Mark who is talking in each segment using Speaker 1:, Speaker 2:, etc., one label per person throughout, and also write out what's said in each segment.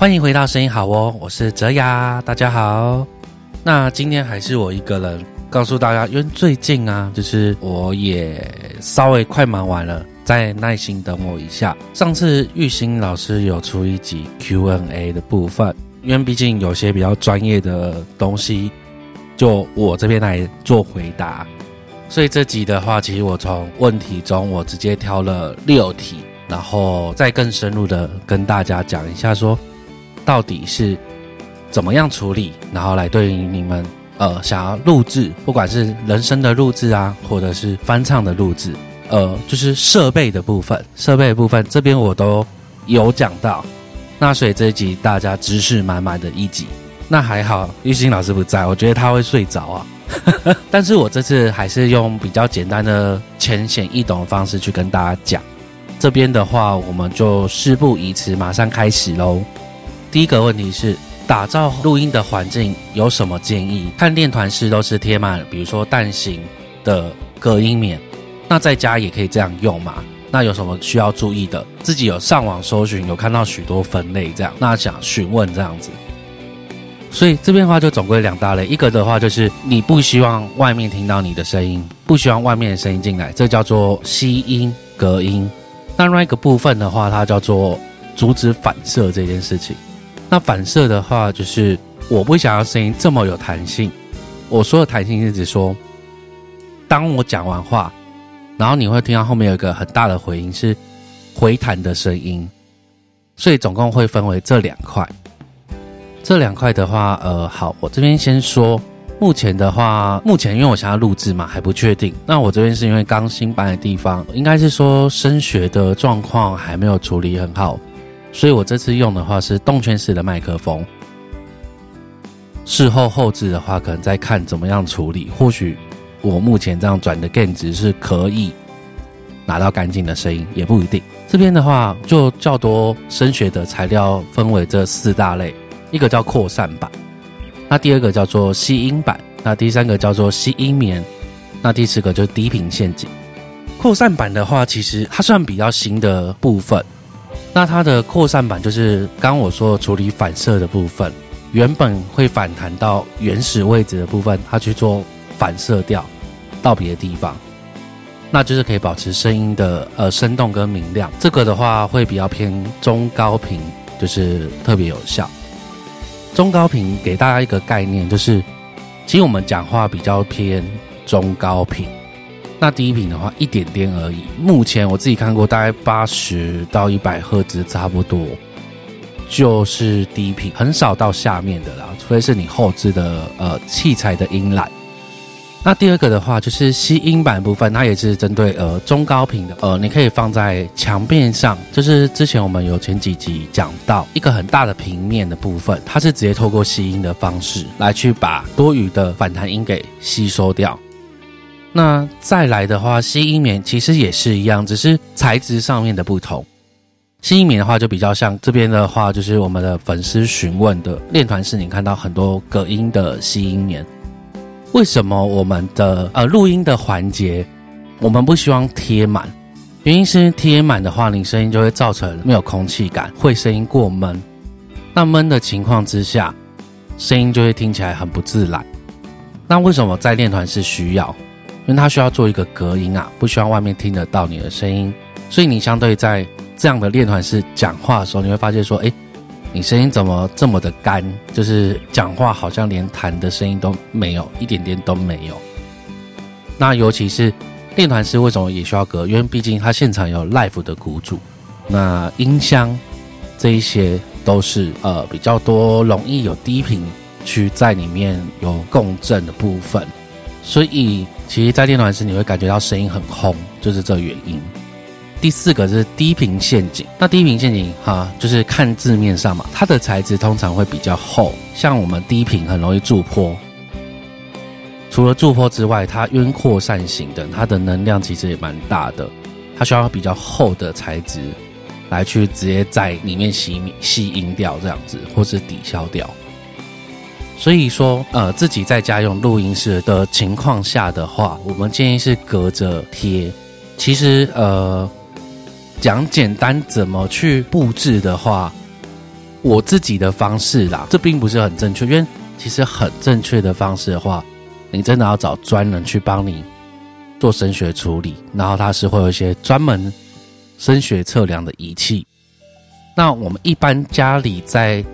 Speaker 1: 欢迎回到声音好哦，我是哲雅，大家好。那今天还是我一个人告诉大家，因为最近啊，就是我也稍微快忙完了，再耐心等我一下。上次玉兴老师有出一集 Q&A 的部分，因为毕竟有些比较专业的东西，就我这边来做回答。所以这集的话，其实我从问题中我直接挑了六题，然后再更深入的跟大家讲一下说。到底是怎么样处理，然后来对于你们呃想要录制，不管是人声的录制啊，或者是翻唱的录制，呃，就是设备的部分，设备的部分这边我都有讲到。那所以这一集大家知识满满的一集，那还好玉兴老师不在，我觉得他会睡着啊。但是我这次还是用比较简单的、浅显易懂的方式去跟大家讲。这边的话，我们就事不宜迟，马上开始喽。第一个问题是，打造录音的环境有什么建议？看练团式都是贴满，比如说蛋形的隔音棉，那在家也可以这样用嘛？那有什么需要注意的？自己有上网搜寻，有看到许多分类这样，那想询问这样子。所以这边的话就总归两大类，一个的话就是你不希望外面听到你的声音，不希望外面的声音进来，这叫做吸音隔音。那另外一个部分的话，它叫做阻止反射这件事情。那反射的话，就是我不想要声音这么有弹性。我说的弹性是指说，当我讲完话，然后你会听到后面有一个很大的回音，是回弹的声音。所以总共会分为这两块。这两块的话，呃，好，我这边先说，目前的话，目前因为我想要录制嘛，还不确定。那我这边是因为刚新搬的地方，应该是说声学的状况还没有处理很好。所以我这次用的话是动圈式的麦克风，事后后置的话可能再看怎么样处理。或许我目前这样转的 gain 值是可以拿到干净的声音，也不一定。这边的话就较多声学的材料分为这四大类，一个叫扩散板，那第二个叫做吸音板，那第三个叫做吸音棉，那第四个就是低频陷阱。扩散板的话，其实它算比较新的部分。那它的扩散板就是刚我说处理反射的部分，原本会反弹到原始位置的部分，它去做反射掉到别的地方，那就是可以保持声音的呃生动跟明亮。这个的话会比较偏中高频，就是特别有效。中高频给大家一个概念，就是其实我们讲话比较偏中高频。那低频的话，一点点而已。目前我自己看过，大概八十到一百赫兹差不多，就是低频，很少到下面的啦，除非是你后置的呃器材的音缆。那第二个的话，就是吸音板部分，它也是针对呃中高频的，呃，你可以放在墙面上，就是之前我们有前几集讲到一个很大的平面的部分，它是直接透过吸音的方式来去把多余的反弹音给吸收掉。那再来的话，吸音棉其实也是一样，只是材质上面的不同。吸音棉的话，就比较像这边的话，就是我们的粉丝询问的练团式，你看到很多隔音的吸音棉。为什么我们的呃录音的环节，我们不希望贴满？原因是贴满的话，你声音就会造成没有空气感，会声音过闷。那闷的情况之下，声音就会听起来很不自然。那为什么在练团是需要？因为它需要做一个隔音啊，不希望外面听得到你的声音，所以你相对在这样的练团式讲话的时候，你会发现说，哎，你声音怎么这么的干？就是讲话好像连弹的声音都没有，一点点都没有。那尤其是练团式为什么也需要隔？因为毕竟它现场有 live 的鼓组，那音箱这一些都是呃比较多，容易有低频区在里面有共振的部分。所以，其实，在电暖时你会感觉到声音很轰，就是这原因。第四个是低频陷阱。那低频陷阱，哈，就是看字面上嘛，它的材质通常会比较厚，像我们低频很容易驻坡。除了驻坡之外，它因扩散型的，它的能量其实也蛮大的，它需要比较厚的材质来去直接在里面吸吸音掉这样子，或是抵消掉。所以说，呃，自己在家用录音室的情况下的话，我们建议是隔着贴。其实，呃，讲简单怎么去布置的话，我自己的方式啦，这并不是很正确，因为其实很正确的方式的话，你真的要找专人去帮你做声学处理，然后它是会有一些专门声学测量的仪器。那我们一般家里在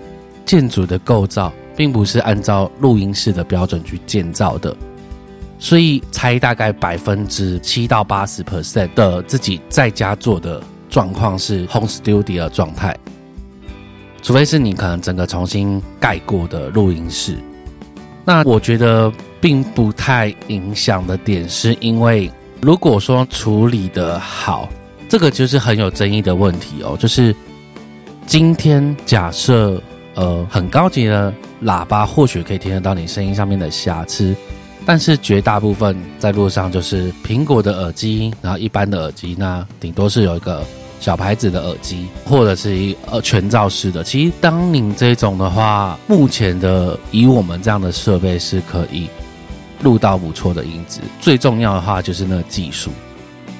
Speaker 1: 建筑的构造，并不是按照录音室的标准去建造的，所以猜大概百分之七到八十 percent 的自己在家做的状况是 home studio 状态。除非是你可能整个重新盖过的录音室，那我觉得并不太影响的点，是因为如果说处理的好，这个就是很有争议的问题哦。就是今天假设呃很高级的喇叭或许可以听得到你声音上面的瑕疵，但是绝大部分在路上就是苹果的耳机，然后一般的耳机，那顶多是有一个。小牌子的耳机，或者是一呃全罩式的。其实，当您这种的话，目前的以我们这样的设备是可以录到不错的音质。最重要的话就是那个技术，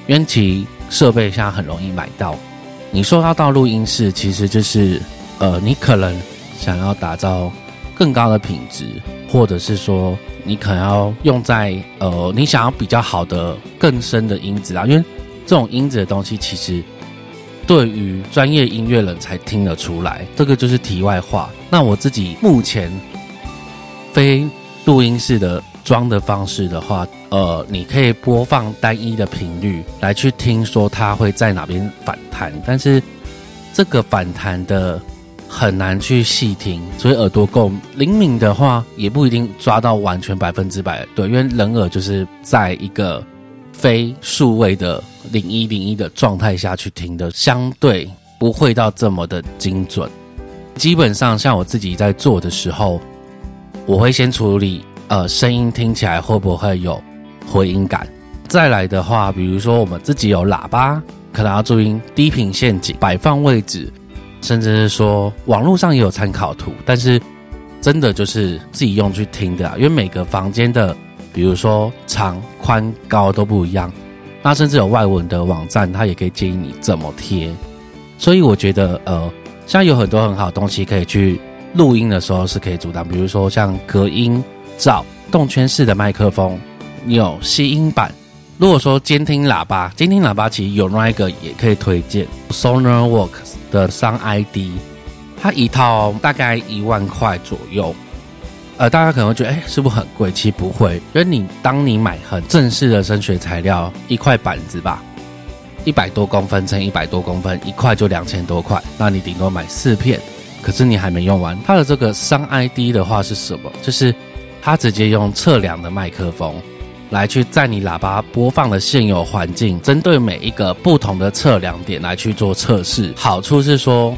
Speaker 1: 因为其设备现在很容易买到。你说要到录音室，其实就是呃，你可能想要打造更高的品质，或者是说你可能要用在呃，你想要比较好的更深的音质啊。因为这种音质的东西，其实。对于专业音乐人才听得出来，这个就是题外话。那我自己目前非录音室的装的方式的话，呃，你可以播放单一的频率来去听，说它会在哪边反弹。但是这个反弹的很难去细听，所以耳朵够灵敏的话，也不一定抓到完全百分之百对，因为人耳就是在一个。非数位的零一零一的状态下去听的，相对不会到这么的精准。基本上，像我自己在做的时候，我会先处理呃声音听起来会不会有回音感。再来的话，比如说我们自己有喇叭，可能要注意低频陷阱摆放位置，甚至是说网络上也有参考图，但是真的就是自己用去听的，因为每个房间的。比如说长、宽、高都不一样，那甚至有外文的网站，它也可以建议你怎么贴。所以我觉得，呃，像有很多很好的东西可以去录音的时候是可以阻挡，比如说像隔音罩、动圈式的麦克风，有吸音板。如果说监听喇叭，监听喇叭其实有另外一个也可以推荐，Sonarworks 的三 ID，它一套大概一万块左右。呃，大家可能会觉得，哎，是不是很贵？其实不会，因为你当你买很正式的声学材料，一块板子吧，一百多公分乘一百多公分，一块就两千多块，那你顶多买四片，可是你还没用完。它的这个三 ID 的话是什么？就是它直接用测量的麦克风来去在你喇叭播放的现有环境，针对每一个不同的测量点来去做测试。好处是说，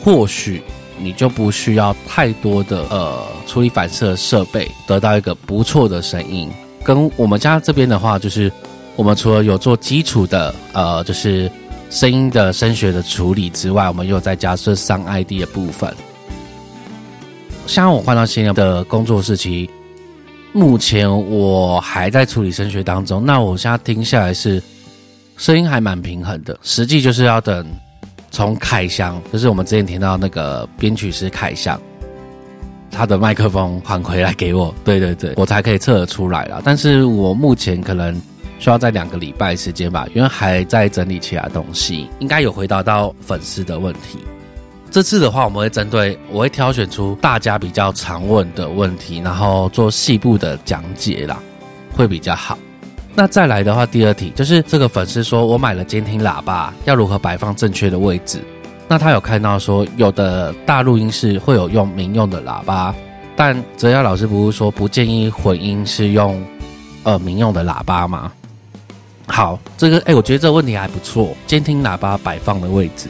Speaker 1: 或许。你就不需要太多的呃处理反射设备，得到一个不错的声音。跟我们家这边的话，就是我们除了有做基础的呃，就是声音的声学的处理之外，我们又再加设三 ID 的部分。像我换到新的工作室，其目前我还在处理声学当中。那我现在听下来是声音还蛮平衡的，实际就是要等。从凯翔，就是我们之前听到那个编曲师凯翔，他的麦克风还回来给我，对对对，我才可以测得出来了。但是我目前可能需要在两个礼拜时间吧，因为还在整理其他东西，应该有回答到粉丝的问题。这次的话，我们会针对，我会挑选出大家比较常问的问题，然后做细部的讲解啦，会比较好。那再来的话，第二题就是这个粉丝说我买了监听喇叭，要如何摆放正确的位置？那他有看到说有的大录音室会有用民用的喇叭，但泽耀老师不是说不建议混音是用呃民用的喇叭吗？好，这个哎，我觉得这个问题还不错。监听喇叭摆放的位置，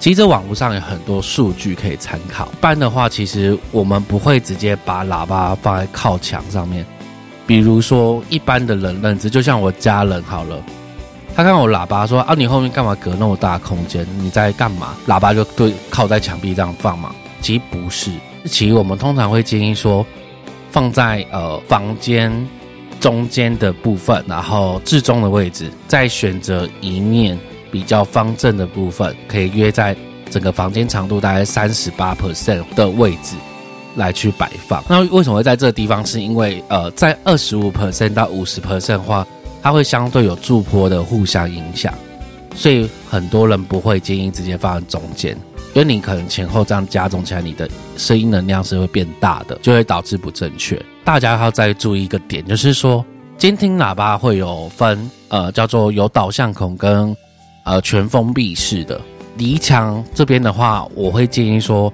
Speaker 1: 其实这网络上有很多数据可以参考。一般的话，其实我们不会直接把喇叭放在靠墙上面。比如说，一般的人认知，就像我家人好了，他看我喇叭说：“啊，你后面干嘛隔那么大空间？你在干嘛？”喇叭就对靠在墙壁这样放嘛？其实不是，其实我们通常会建议说，放在呃房间中间的部分，然后至中的位置，再选择一面比较方正的部分，可以约在整个房间长度大概三十八 percent 的位置来去摆放。那为什么会在这个地方？是因为呃，在二十五 percent 到五十 percent 的话，它会相对有驻坡的互相影响，所以很多人不会建议直接放在中间，因为你可能前后这样加重起来，你的声音能量是会变大的，就会导致不正确。大家要再注意一个点，就是说监听喇叭会有分，呃，叫做有导向孔跟呃全封闭式的。离墙这边的话，我会建议说，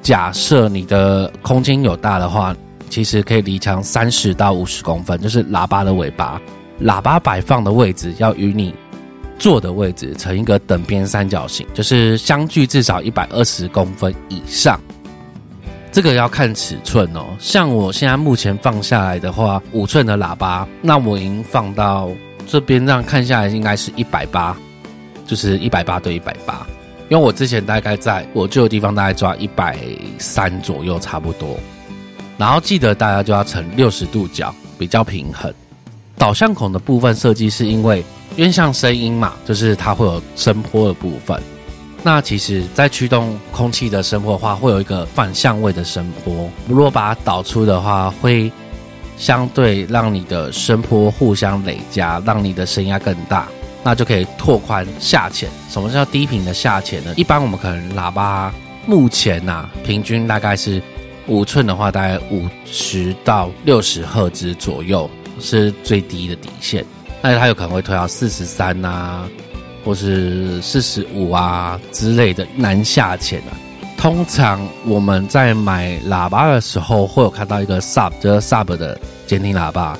Speaker 1: 假设你的空间有大的话，其实可以离墙三十到五十公分，就是喇叭的尾巴，喇叭摆放的位置要与你坐的位置成一个等边三角形，就是相距至少一百二十公分以上。这个要看尺寸哦，像我现在目前放下来的话，五寸的喇叭，那我已经放到这边，这样看下来应该是一百八，就是一百八对一百八。因为我之前大概在我住的地方大概抓一百三左右，差不多。然后记得大家就要成六十度角，比较平衡。导向孔的部分设计是因为，因为像声音嘛，就是它会有声波的部分。那其实，在驱动空气的声波的话，会有一个反向位的声波。如果把它导出的话，会相对让你的声波互相累加，让你的声压更大，那就可以拓宽下潜。什么叫低频的下潜呢？一般我们可能喇叭目前呐，平均大概是五寸的话，大概五十到六十赫兹左右是最低的底线。那它有可能会推到四十三呐。或是四十五啊之类的难下潜啊，通常我们在买喇叭的时候，会有看到一个 sub，就是 sub 的监听喇叭，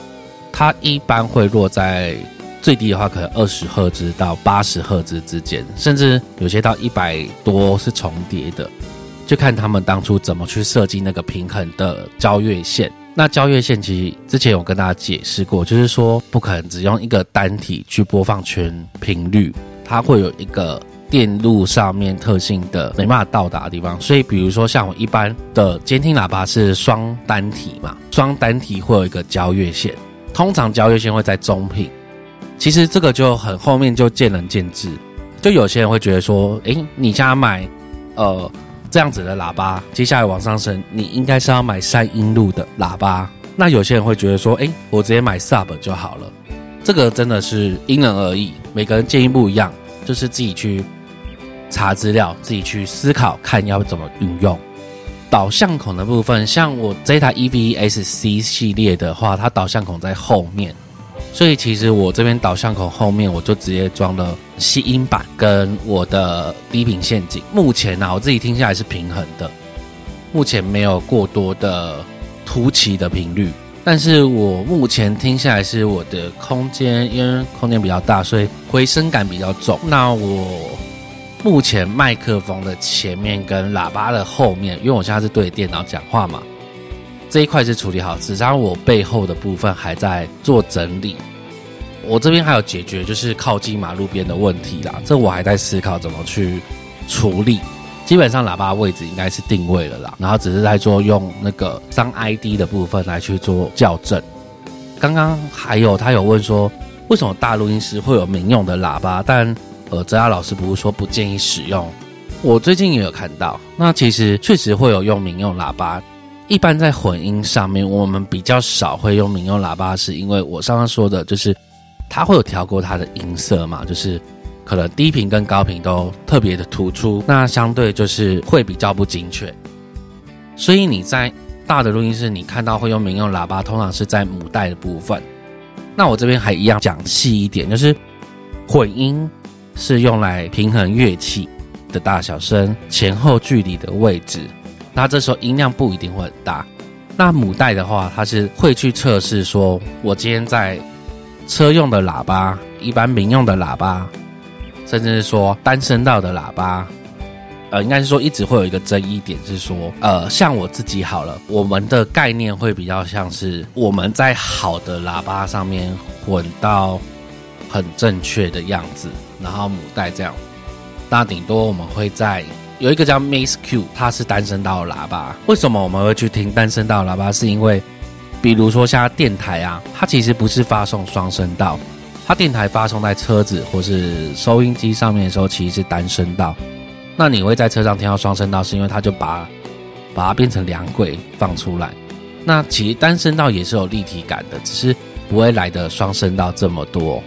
Speaker 1: 它一般会落在最低的话，可能二十赫兹到八十赫兹之间，甚至有些到一百多是重叠的，就看他们当初怎么去设计那个平衡的交越线。那交越线其实之前有跟大家解释过，就是说不可能只用一个单体去播放全频率。它会有一个电路上面特性的没办法到达的地方，所以比如说像我一般的监听喇叭是双单体嘛，双单体会有一个交越线，通常交越线会在中频。其实这个就很后面就见仁见智，就有些人会觉得说，诶，你家买呃这样子的喇叭，接下来往上升，你应该是要买三音路的喇叭。那有些人会觉得说，诶，我直接买 sub 就好了。这个真的是因人而异，每个人建议不一样，就是自己去查资料，自己去思考，看要怎么运用。导向孔的部分，像我这台 EVSC 系列的话，它导向孔在后面，所以其实我这边导向孔后面，我就直接装了吸音板跟我的低频陷阱。目前呢，我自己听下来是平衡的，目前没有过多的突起的频率。但是我目前听下来是我的空间，因为空间比较大，所以回声感比较重。那我目前麦克风的前面跟喇叭的后面，因为我现在是对电脑讲话嘛，这一块是处理好，只差我背后的部分还在做整理。我这边还有解决就是靠近马路边的问题啦，这我还在思考怎么去处理。基本上喇叭位置应该是定位了啦，然后只是在做用那个商 ID 的部分来去做校正。刚刚还有他有问说，为什么大录音室会有民用的喇叭？但呃，泽亚老师不是说不建议使用。我最近也有看到，那其实确实会有用民用喇叭。一般在混音上面，我们比较少会用民用喇叭，是因为我刚刚说的就是它会有调过它的音色嘛，就是。可能低频跟高频都特别的突出，那相对就是会比较不精确。所以你在大的录音室，你看到会用民用喇叭，通常是在母带的部分。那我这边还一样讲细一点，就是混音是用来平衡乐器的大小声、前后距离的位置。那这时候音量不一定会很大。那母带的话，它是会去测试说，我今天在车用的喇叭、一般民用的喇叭。甚至是说单声道的喇叭，呃，应该是说一直会有一个争议点，是说，呃，像我自己好了，我们的概念会比较像是我们在好的喇叭上面混到很正确的样子，然后母带这样，那顶多我们会在有一个叫 Max Q，它是单声道喇叭。为什么我们会去听单声道喇叭？是因为，比如说像电台啊，它其实不是发送双声道。它电台发送在车子或是收音机上面的时候，其实是单声道。那你会在车上听到双声道，是因为它就把把它变成两轨放出来。那其实单声道也是有立体感的，只是不会来的双声道这么多。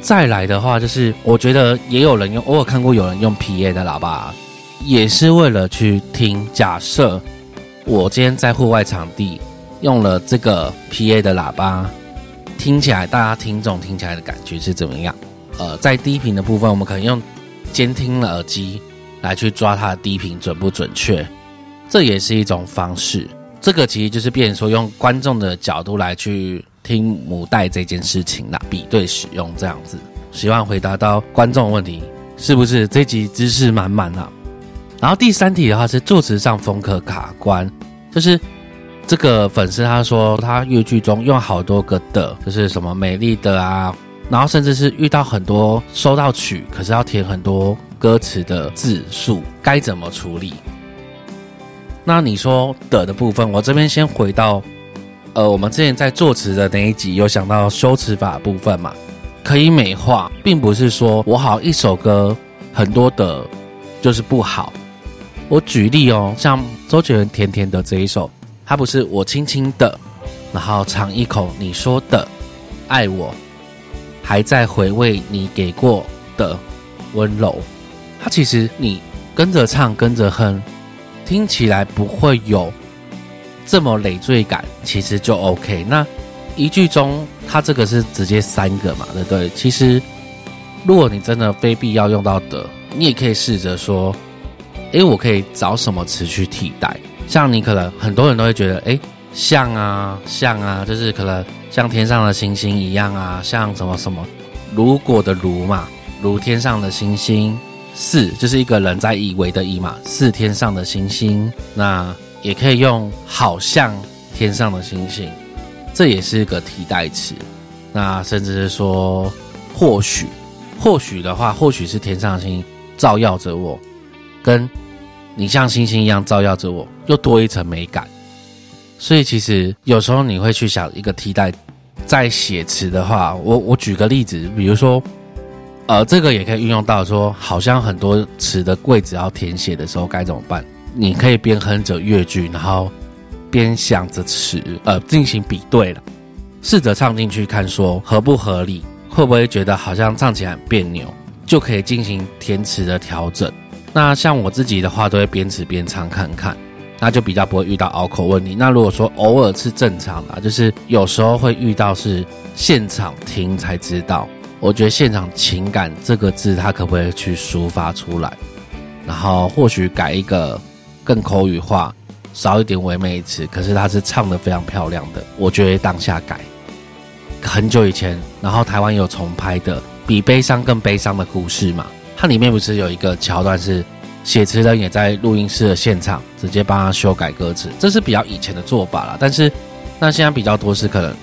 Speaker 1: 再来的话，就是我觉得也有人用，我有看过有人用 PA 的喇叭，也是为了去听。假设我今天在户外场地用了这个 PA 的喇叭，听起来大家听众听起来的感觉是怎么样？呃，在低频的部分，我们可能用监听耳机来去抓它的低频准不准确，这也是一种方式。这个其实就是变说用观众的角度来去。听母带这件事情啦，比对使用这样子，希望回答到观众问题，是不是这集知识满满啊？然后第三题的话是作词上风格卡关，就是这个粉丝他说他粤剧中用好多个的，就是什么美丽的啊，然后甚至是遇到很多收到曲，可是要填很多歌词的字数，该怎么处理？那你说的的部分，我这边先回到。呃，我们之前在作词的那一集有想到修辞法部分嘛，可以美化，并不是说我好一首歌很多的，就是不好。我举例哦，像周杰伦《甜甜的》这一首，它不是我轻轻的，然后尝一口你说的爱我，还在回味你给过的温柔。它其实你跟着唱跟着哼，听起来不会有。这么累赘感其实就 OK。那一句中，它这个是直接三个嘛，对不对？其实，如果你真的非必要用到的，你也可以试着说，诶，我可以找什么词去替代？像你可能很多人都会觉得，诶，像啊，像啊，就是可能像天上的星星一样啊，像什么什么，如果的如嘛，如天上的星星，是就是一个人在以为的以嘛，是天上的星星，那。也可以用“好像天上的星星”，这也是一个替代词。那甚至是说“或许”，或许的话，或许是天上星照耀着我，跟你像星星一样照耀着我，又多一层美感。所以其实有时候你会去想一个替代，在写词的话，我我举个例子，比如说，呃，这个也可以运用到说，好像很多词的柜子要填写的时候该怎么办？你可以边哼着乐句，然后边想着词，呃，进行比对了，试着唱进去看，说合不合理，会不会觉得好像唱起来很别扭，就可以进行填词的调整。那像我自己的话，都会边吃边唱看看，那就比较不会遇到拗口问题。那如果说偶尔是正常的，就是有时候会遇到是现场听才知道。我觉得现场情感这个字，它可不可以去抒发出来？然后或许改一个。更口语化，少一点唯美词，可是他是唱的非常漂亮的。我觉得当下改很久以前，然后台湾有重拍的比悲伤更悲伤的故事嘛？它里面不是有一个桥段是写词人也在录音室的现场直接帮他修改歌词，这是比较以前的做法了。但是那现在比较多是可能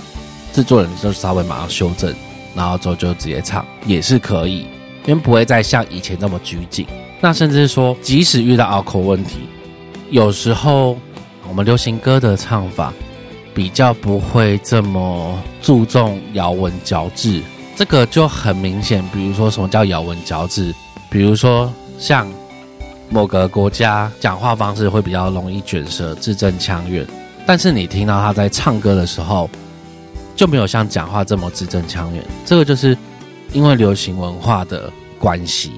Speaker 1: 制作人就稍微马上修正，然后之后就直接唱也是可以，因为不会再像以前那么拘谨。那甚至是说，即使遇到拗口问题。有时候，我们流行歌的唱法比较不会这么注重咬文嚼字，这个就很明显。比如说，什么叫咬文嚼字？比如说，像某个国家讲话方式会比较容易卷舌、字正腔圆，但是你听到他在唱歌的时候，就没有像讲话这么字正腔圆。这个就是因为流行文化的关系，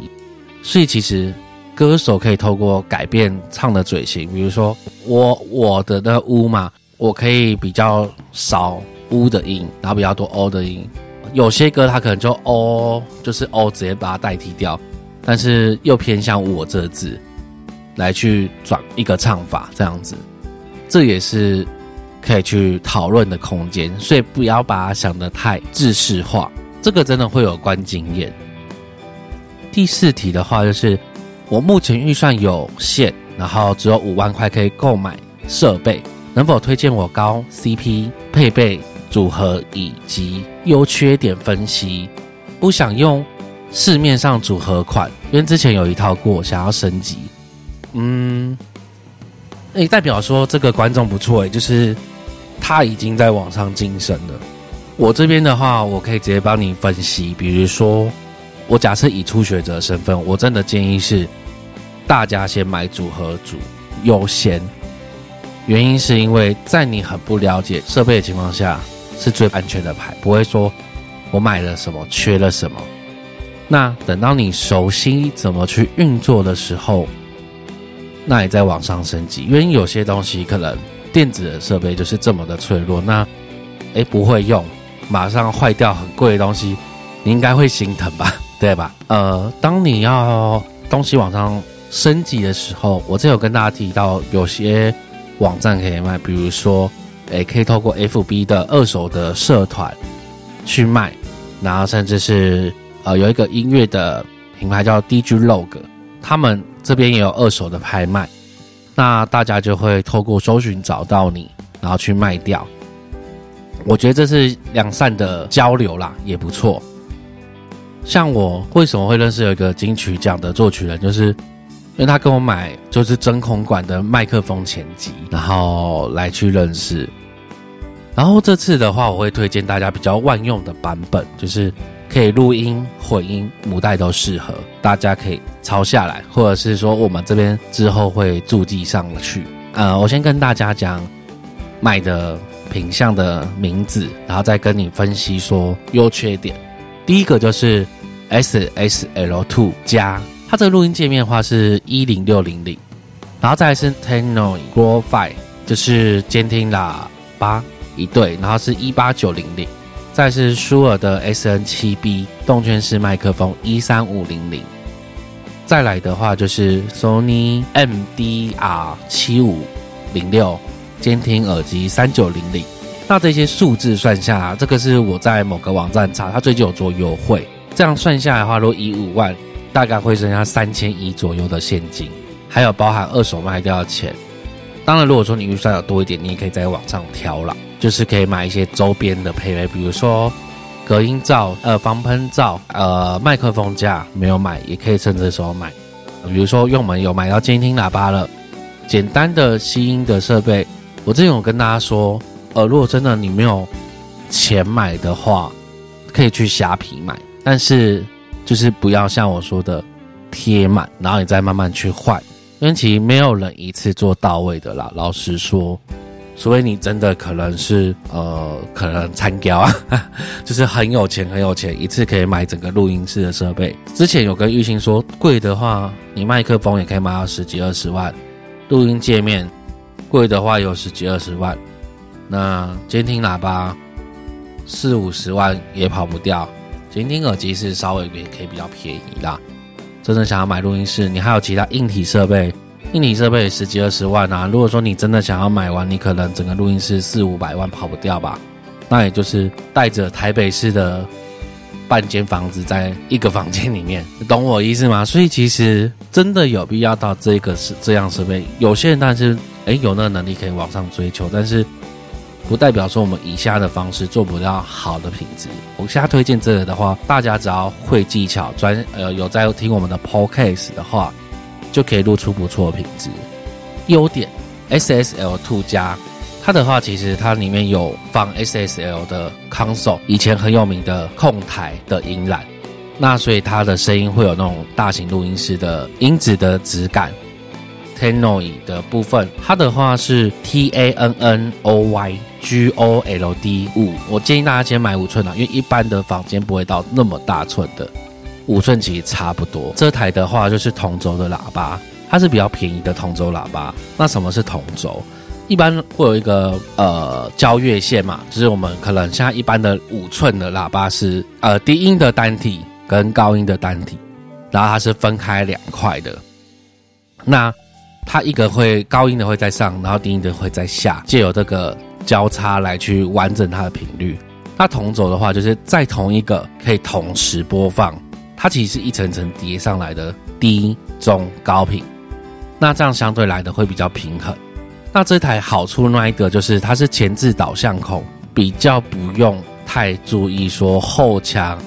Speaker 1: 所以其实。歌手可以透过改变唱的嘴型，比如说我我的那乌嘛，我可以比较少乌的音，然后比较多 o 的音。有些歌它可能就 o 就是 o 直接把它代替掉，但是又偏向我这字来去转一个唱法，这样子，这也是可以去讨论的空间。所以不要把它想得太制式化，这个真的会有关经验。第四题的话就是。我目前预算有限，然后只有五万块可以购买设备，能否推荐我高 CP 配备组合以及优缺点分析？不想用市面上组合款，因为之前有一套过，想要升级。嗯，诶，代表说这个观众不错诶，就是他已经在网上晋升了。我这边的话，我可以直接帮你分析，比如说。我假设以初学者身份，我真的建议是，大家先买组合组优先。原因是因为在你很不了解设备的情况下，是最安全的牌，不会说我买了什么缺了什么。那等到你熟悉怎么去运作的时候，那你再往上升级。因为有些东西可能电子的设备就是这么的脆弱，那诶不会用，马上坏掉很贵的东西，你应该会心疼吧？对吧？呃，当你要东西往上升级的时候，我这有跟大家提到有些。网站可以卖，比如说，诶，可以透过 FB 的二手的社团去卖，然后甚至是呃有一个音乐的品牌叫 DJ Log，他们这边也有二手的拍卖，那大家就会透过搜寻找到你，然后去卖掉。我觉得这是两善的交流啦，也不错。像我为什么会认识有一个金曲奖的作曲人，就是。因为他跟我买就是真空管的麦克风前级，然后来去认识。然后这次的话，我会推荐大家比较万用的版本，就是可以录音、混音、母带都适合，大家可以抄下来，或者是说我们这边之后会注记上去。呃，我先跟大家讲买的品相的名字，然后再跟你分析说优缺点。第一个就是 S S L Two 加。它这个录音界面的话是一零六零零，然后再是 Tenor Pro Five，就是监听喇叭一对，然后是一八九零零，再是舒尔的 SN 七 B 动圈式麦克风一三五零零，再来的话就是 Sony MDR 七五零六监听耳机三九零零。那这些数字算下，这个是我在某个网站查，它最近有做优惠，这样算下来的话，如果以五万。大概会剩下三千一左右的现金，还有包含二手卖掉的钱。当然，如果说你预算要多一点，你也可以在网上挑了，就是可以买一些周边的配备，比如说隔音罩、呃防喷罩、呃麦克风架，没有买也可以趁这时候买。比如说，用我们有买到监听喇叭了，简单的吸音的设备，我之前有跟大家说，呃，如果真的你没有钱买的话，可以去虾皮买，但是。就是不要像我说的贴满，然后你再慢慢去换，因为其实没有人一次做到位的啦。老实说，除非你真的可能是呃，可能参标啊，就是很有钱很有钱，一次可以买整个录音室的设备。之前有跟玉兴说，贵的话你麦克风也可以买到十几二十万，录音界面贵的话有十几二十万，那监听喇叭四五十万也跑不掉。监听耳机是稍微也可以比较便宜啦。真的想要买录音室，你还有其他硬体设备，硬体设备十几二十万啊。如果说你真的想要买完，你可能整个录音室四五百万跑不掉吧。那也就是带着台北市的半间房子在一个房间里面，你懂我意思吗？所以其实真的有必要到这个是这样设备。有些人但是诶有那个能力可以往上追求，但是。不代表说我们以下的方式做不到好的品质。我现在推荐这个的话，大家只要会技巧，专呃有在听我们的 podcast 的话，就可以录出不错的品质。优点，SSL Two 加，它的话其实它里面有放 SSL 的 console，以前很有名的控台的音缆，那所以它的声音会有那种大型录音室的音质的质感。Tanoy 的部分，它的话是 T A N N O Y G O L D 五，我建议大家先买五寸的，因为一般的房间不会到那么大寸的，五寸其实差不多。这台的话就是同轴的喇叭，它是比较便宜的同轴喇叭。那什么是同轴？一般会有一个呃交越线嘛，就是我们可能像一般的五寸的喇叭是呃低音的单体跟高音的单体，然后它是分开两块的，那。它一个会高音的会在上，然后低音的会在下，借由这个交叉来去完整它的频率。那同轴的话，就是在同一个可以同时播放，它其实是一层层叠上来的低、中、高频。那这样相对来的会比较平衡。那这台好处那一个就是它是前置导向孔，比较不用太注意说后墙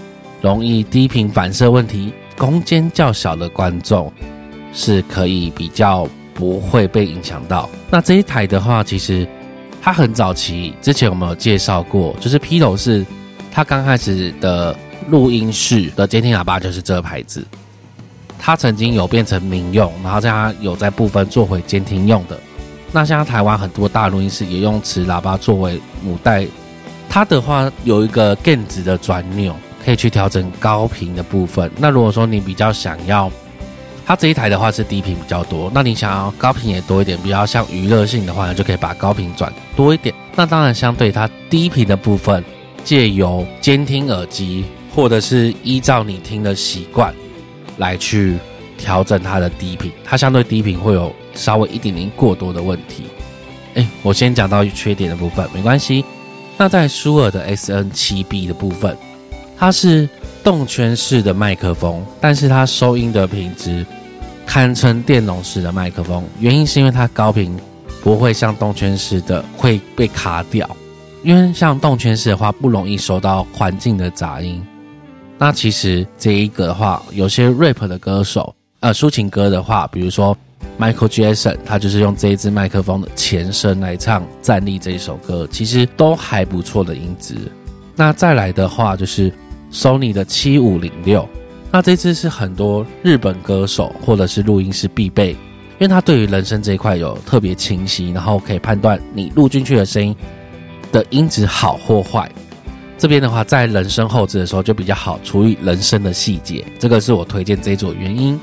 Speaker 1: 容易低频反射问题，空间较小的观众是可以比较。不会被影响到。那这一台的话，其实它很早期，之前我们有介绍过，就是 P 头是它刚开始的录音室的监听喇叭就是这个牌子。它曾经有变成民用，然后它有在部分做回监听用的。那像台湾很多大录音室也用此喇叭作为母带，它的话有一个 gain 值的转钮，可以去调整高频的部分。那如果说你比较想要，它这一台的话是低频比较多，那你想要高频也多一点，比较像娱乐性的话，就可以把高频转多一点。那当然相对它低频的部分，借由监听耳机或者是依照你听的习惯来去调整它的低频，它相对低频会有。稍微一点点过多的问题，哎，我先讲到缺点的部分，没关系。那在舒尔的 S N 七 B 的部分，它是动圈式的麦克风，但是它收音的品质堪称电容式的麦克风。原因是因为它高频不会像动圈式的会被卡掉，因为像动圈式的话不容易收到环境的杂音。那其实这一个的话，有些 rap 的歌手，呃，抒情歌的话，比如说。Michael Jackson，他就是用这一支麦克风的前身来唱《站立》这一首歌，其实都还不错的音质。那再来的话，就是 Sony 的七五零六，那这支是很多日本歌手或者是录音师必备，因为它对于人声这一块有特别清晰，然后可以判断你录进去的声音的音质好或坏。这边的话，在人声后置的时候就比较好处理人声的细节，这个是我推荐这一组原因。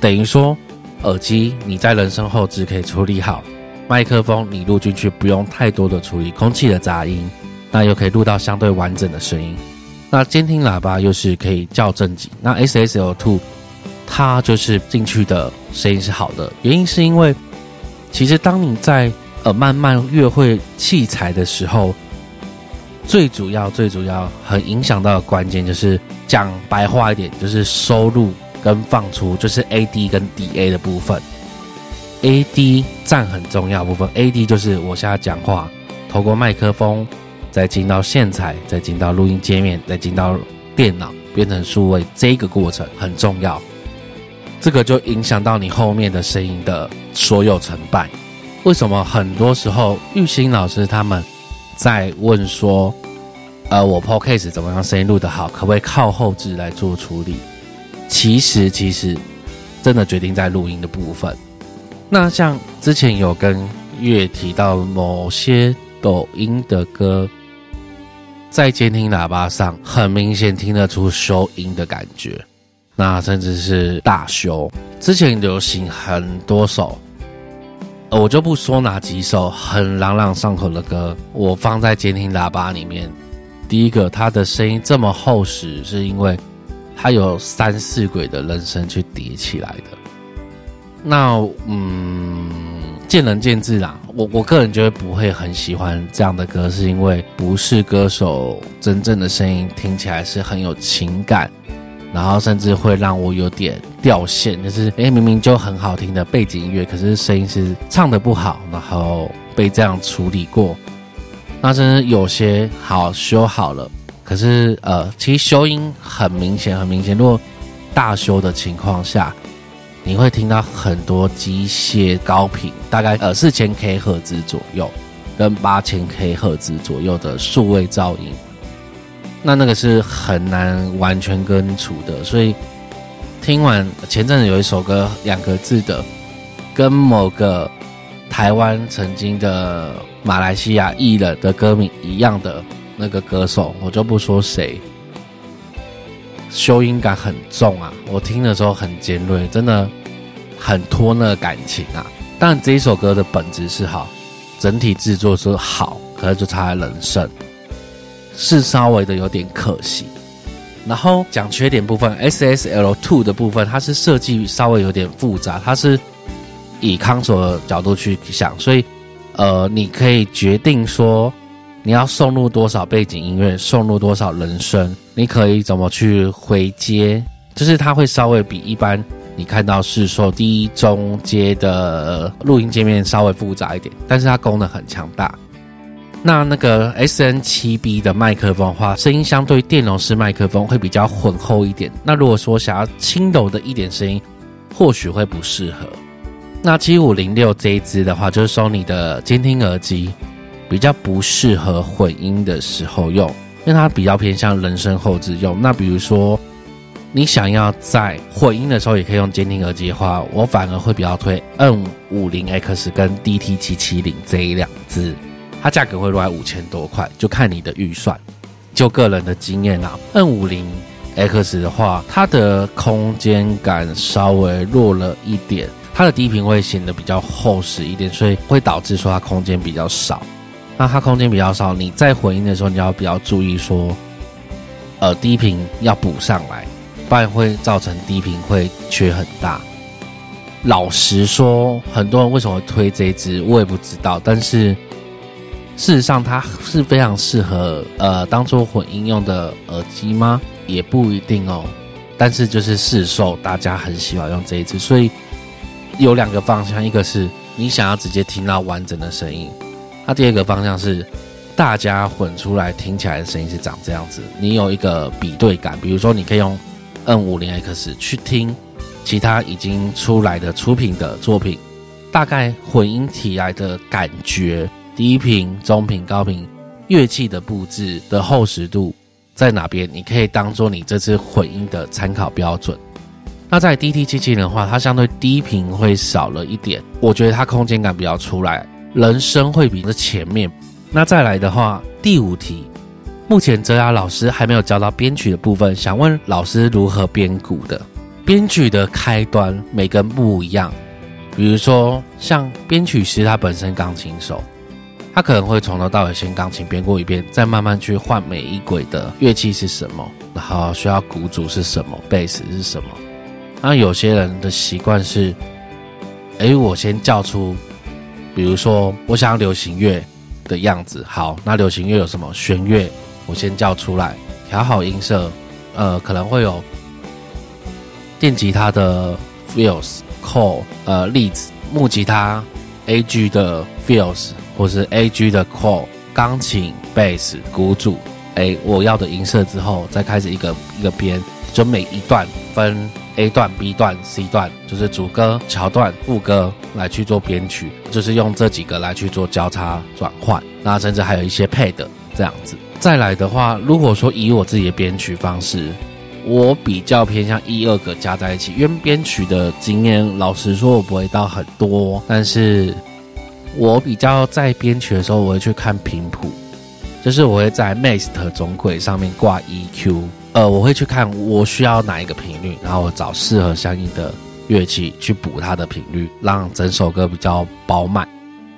Speaker 1: 等于说。耳机你在人声后置可以处理好，麦克风你录进去不用太多的处理空气的杂音，那又可以录到相对完整的声音。那监听喇叭又是可以校正级，那 SSL Two 它就是进去的声音是好的，原因是因为其实当你在呃慢慢越会器材的时候，最主要最主要很影响到的关键就是讲白话一点就是收入。跟放出就是 A D 跟 D A 的部分，A D 占很重要部分，A D 就是我现在讲话，透过麦克风，再进到线材，再进到录音界面，再进到电脑变成数位，这个过程很重要，这个就影响到你后面的声音的所有成败。为什么很多时候玉兴老师他们在问说，呃，我 Podcast 怎么样声音录得好，可不可以靠后置来做处理？其实，其实真的决定在录音的部分。那像之前有跟月提到某些抖音的歌，在监听喇叭上很明显听得出修音的感觉，那甚至是大修。之前流行很多首，我就不说哪几首很朗朗上口的歌，我放在监听喇叭里面。第一个，它的声音这么厚实，是因为。它有三四轨的人声去叠起来的，那嗯，见仁见智啦。我我个人觉得不会很喜欢这样的歌，是因为不是歌手真正的声音听起来是很有情感，然后甚至会让我有点掉线，就是诶，明明就很好听的背景音乐，可是声音是唱的不好，然后被这样处理过，那真的有些好修好了。可是，呃，其实修音很明显，很明显。如果大修的情况下，你会听到很多机械高频，大概呃四千 K 赫兹左右，跟八千 K 赫兹左右的数位噪音，那那个是很难完全根除的。所以听完前阵子有一首歌，两个字的，跟某个台湾曾经的马来西亚艺人的歌名一样的。那个歌手我就不说谁，修音感很重啊，我听的时候很尖锐，真的很拖那感情啊。但这一首歌的本质是好，整体制作是好，可是就差人声，是稍微的有点可惜。然后讲缺点部分，SSL Two 的部分，它是设计稍微有点复杂，它是以康索的角度去想，所以呃，你可以决定说。你要送入多少背景音乐，送入多少人声，你可以怎么去回接？就是它会稍微比一般你看到是说低中阶的录音界面稍微复杂一点，但是它功能很强大。那那个 S N 七 B 的麦克风的话，声音相对电容式麦克风会比较浑厚一点。那如果说想要轻柔的一点声音，或许会不适合。那七五零六这一支的话，就是收你的监听耳机。比较不适合混音的时候用，因为它比较偏向人声后置用。那比如说，你想要在混音的时候也可以用监听耳机的话，我反而会比较推 N 五零 X 跟 DT 七七零这一两支，它价格会落在五千多块，就看你的预算。就个人的经验啊，N 五零 X 的话，它的空间感稍微弱了一点，它的低频会显得比较厚实一点，所以会导致说它空间比较少。那它空间比较少，你在混音的时候，你要比较注意说，呃，低频要补上来，不然会造成低频会缺很大。老实说，很多人为什么会推这支，我也不知道。但是事实上，它是非常适合呃当做混音用的耳机吗？也不一定哦。但是就是市售，大家很喜欢用这一支，所以有两个方向，一个是你想要直接听到完整的声音。那第二个方向是，大家混出来听起来的声音是长这样子，你有一个比对感。比如说，你可以用 N 五零 X 去听其他已经出来的出品的作品，大概混音起来的感觉，低频、中频、高频，乐器的布置的厚实度在哪边，你可以当做你这次混音的参考标准。那在 DT 七七的话，它相对低频会少了一点，我觉得它空间感比较出来。人声会比这前面，那再来的话，第五题，目前泽雅老师还没有教到编曲的部分，想问老师如何编鼓的？编曲的开端每个不一样，比如说像编曲师他本身钢琴手，他可能会从头到尾先钢琴编过一遍，再慢慢去换每一轨的乐器是什么，然后需要鼓组是什么，贝斯是什么。那有些人的习惯是，哎，我先叫出。比如说，我想要流行乐的样子，好，那流行乐有什么弦乐？我先叫出来，调好音色，呃，可能会有电吉他的 feels、c o l l 呃，例子，木吉他 A G 的 feels，或是 A G 的 core，钢琴、贝斯、鼓组，哎，我要的音色之后，再开始一个一个编，就每一段分。A 段、B 段、C 段，就是主歌、桥段、副歌来去做编曲，就是用这几个来去做交叉转换，那甚至还有一些配的这样子。再来的话，如果说以我自己的编曲方式，我比较偏向一二个加在一起，因为编曲的经验，老实说我不会到很多，但是我比较在编曲的时候，我会去看频谱，就是我会在 Master 总轨上面挂 EQ。呃，我会去看我需要哪一个频率，然后找适合相应的乐器去补它的频率，让整首歌比较饱满。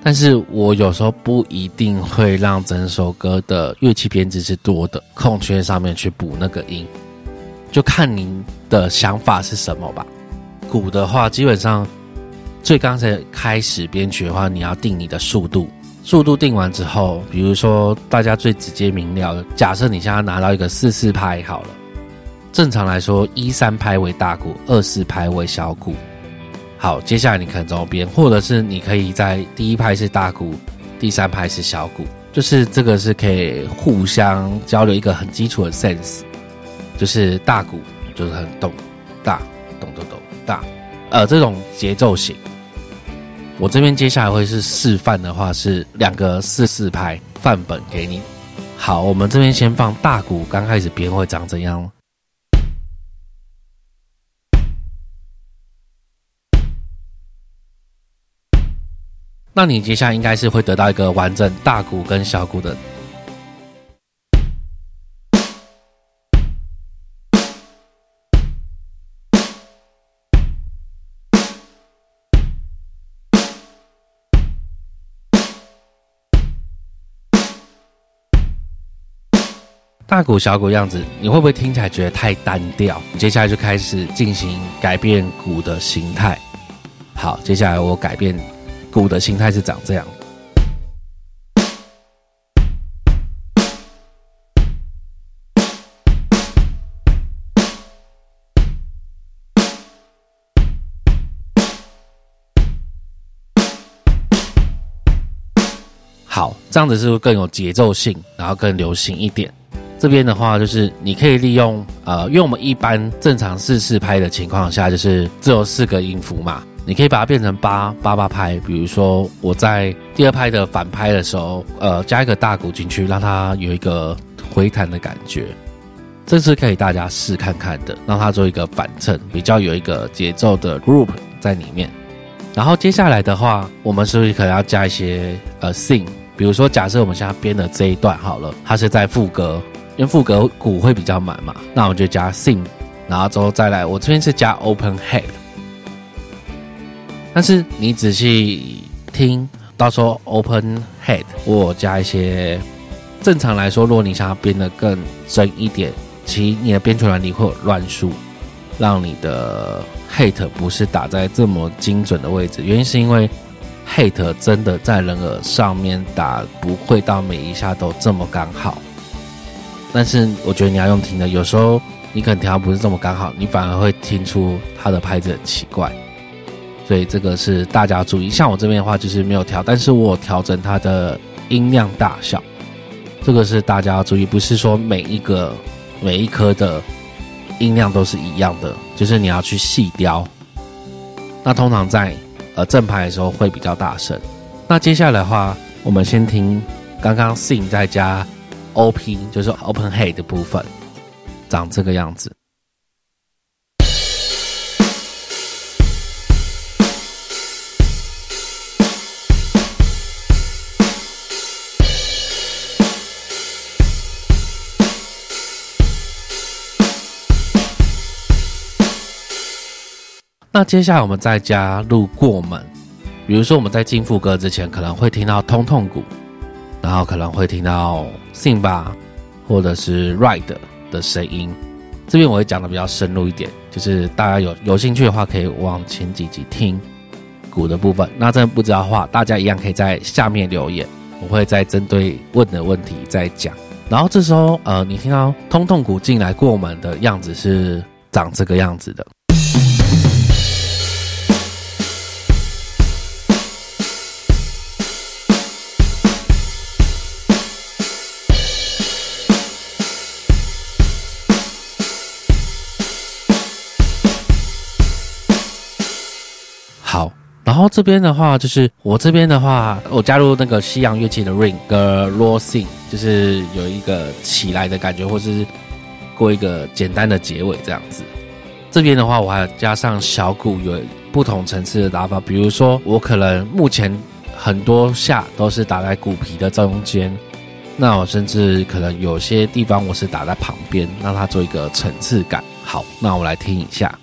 Speaker 1: 但是我有时候不一定会让整首歌的乐器编制是多的，空缺上面去补那个音，就看您的想法是什么吧。鼓的话，基本上最刚才开始编曲的话，你要定你的速度。速度定完之后，比如说大家最直接明了，假设你现在拿到一个四四拍好了，正常来说一三拍为大鼓，二四拍为小鼓。好，接下来你可能怎么编，或者是你可以在第一拍是大鼓，第三拍是小鼓，就是这个是可以互相交流一个很基础的 sense，就是大鼓就是很咚大咚咚咚大，呃，这种节奏型。我这边接下来会是示范的话，是两个四四拍范本给你。好，我们这边先放大鼓，刚开始编会长怎样？那你接下来应该是会得到一个完整大鼓跟小鼓的。大鼓小鼓样子，你会不会听起来觉得太单调？接下来就开始进行改变鼓的形态。好，接下来我改变鼓的形态是长这样。好，这样子是不是更有节奏性，然后更流行一点？这边的话，就是你可以利用呃，因为我们一般正常四四拍的情况下，就是只有四个音符嘛，你可以把它变成八八八拍。比如说我在第二拍的反拍的时候，呃，加一个大鼓进去，让它有一个回弹的感觉。这是可以大家试看看的，让它做一个反衬，比较有一个节奏的 group 在里面。然后接下来的话，我们是不是可能要加一些呃 sing？比如说，假设我们现在编的这一段好了，它是在副歌，因为副歌鼓会比较满嘛，那我就加 sing，然后之后再来，我这边是加 open head。但是你仔细听到时候 open head，我加一些。正常来说，如果你想要编得更真一点。其你的编曲软体会有乱数，让你的 hate 不是打在这么精准的位置。原因是因为 hate 真的在人耳上面打不会到每一下都这么刚好。但是我觉得你要用听的，有时候你可能调不是这么刚好，你反而会听出它的拍子很奇怪。所以这个是大家注意。像我这边的话就是没有调，但是我调整它的音量大小，这个是大家要注意，不是说每一个。每一颗的音量都是一样的，就是你要去细雕。那通常在呃正拍的时候会比较大声。那接下来的话，我们先听刚刚 sing 再加 op，就是 open head 的部分，长这个样子。那接下来我们再加入过门，比如说我们在进副歌之前，可能会听到通痛鼓，然后可能会听到 sing 吧，或者是 ride 的声音。这边我会讲的比较深入一点，就是大家有有兴趣的话，可以往前几集听鼓的部分。那真的不知道的话，大家一样可以在下面留言，我会再针对问的问题再讲。然后这时候，呃，你听到通痛鼓进来过门的样子是长这个样子的。然后这边的话，就是我这边的话，我加入那个西洋乐器的 ring 跟 raw sing，就是有一个起来的感觉，或是过一个简单的结尾这样子。这边的话，我还加上小鼓，有不同层次的打法。比如说，我可能目前很多下都是打在鼓皮的中间，那我甚至可能有些地方我是打在旁边，让它做一个层次感。好，那我来听一下。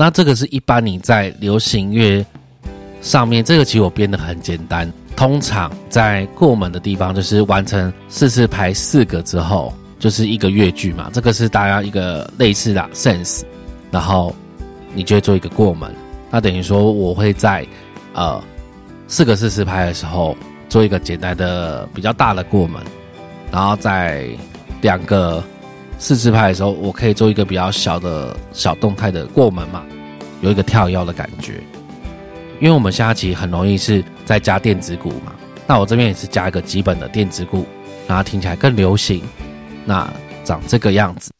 Speaker 1: 那这个是一般你在流行乐上面，这个其实我编的很简单。通常在过门的地方，就是完成四次拍四个之后，就是一个乐句嘛。这个是大家一个类似的 sense，然后你就会做一个过门。那等于说我会在呃四个四次拍的时候做一个简单的比较大的过门，然后在两个。四字拍的时候，我可以做一个比较小的小动态的过门嘛，有一个跳跃的感觉。因为我们下棋很容易是在加电子鼓嘛，那我这边也是加一个基本的电子鼓，让它听起来更流行。那长这个样子。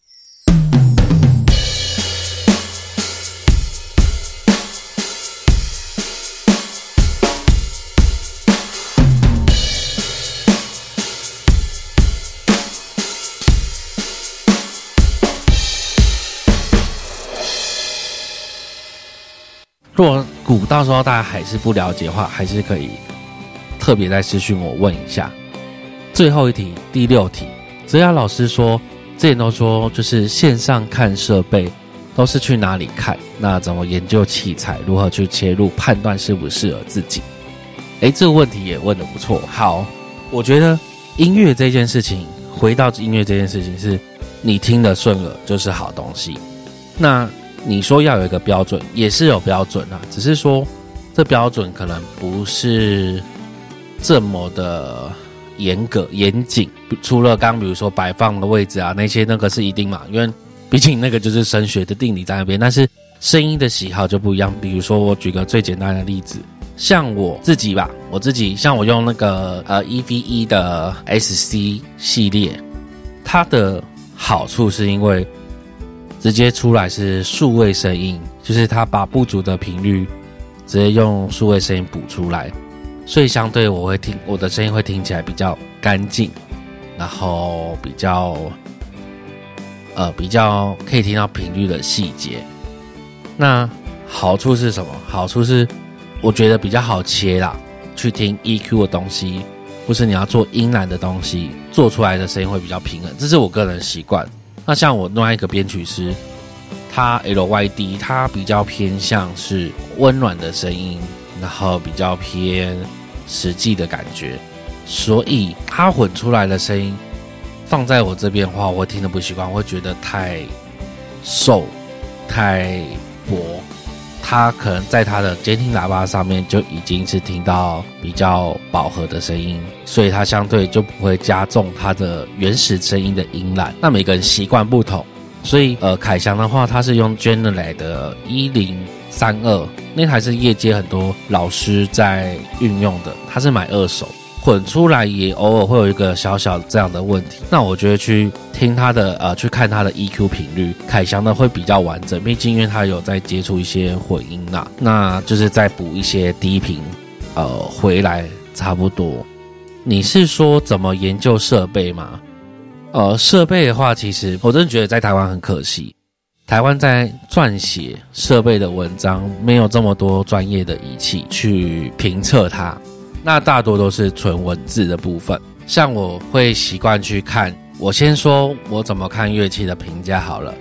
Speaker 1: 如果鼓到时候大家还是不了解的话，还是可以特别在私讯我问一下。最后一题，第六题，泽雅老师说，之前都说就是线上看设备都是去哪里看？那怎么研究器材？如何去切入判断适不适合自己？诶，这个问题也问的不错。好，我觉得音乐这件事情，回到音乐这件事情，是你听得顺耳就是好东西。那。你说要有一个标准，也是有标准啊，只是说这标准可能不是这么的严格严谨。除了刚比如说摆放的位置啊，那些那个是一定嘛，因为毕竟那个就是声学的定理在那边。但是声音的喜好就不一样。比如说我举个最简单的例子，像我自己吧，我自己像我用那个呃 EVE 的 SC 系列，它的好处是因为直接出来是数位声音，就是它把不足的频率直接用数位声音补出来，所以相对我会听我的声音会听起来比较干净，然后比较呃比较可以听到频率的细节。那好处是什么？好处是我觉得比较好切啦。去听 EQ 的东西，或是你要做音栏的东西，做出来的声音会比较平衡，这是我个人习惯。那像我另外一个编曲师，他 LYD，他比较偏向是温暖的声音，然后比较偏实际的感觉，所以他混出来的声音放在我这边的话，我听得不习惯，我会觉得太瘦、太薄。他可能在他的监听喇叭上面就已经是听到比较饱和的声音，所以它相对就不会加重它的原始声音的音懒。那每个人习惯不同，所以呃，凯翔的话，他是用 General 的一零三二，那台是业界很多老师在运用的，他是买二手。混出来也偶尔会有一个小小这样的问题，那我觉得去听他的呃，去看他的 EQ 频率，凯翔呢会比较完整，毕竟因为他有在接触一些混音呐，那就是再补一些低频，呃，回来差不多。你是说怎么研究设备吗？呃，设备的话，其实我真的觉得在台湾很可惜，台湾在撰写设备的文章没有这么多专业的仪器去评测它。那大多都是纯文字的部分，像我会习惯去看。我先说我怎么看乐器的评价好了，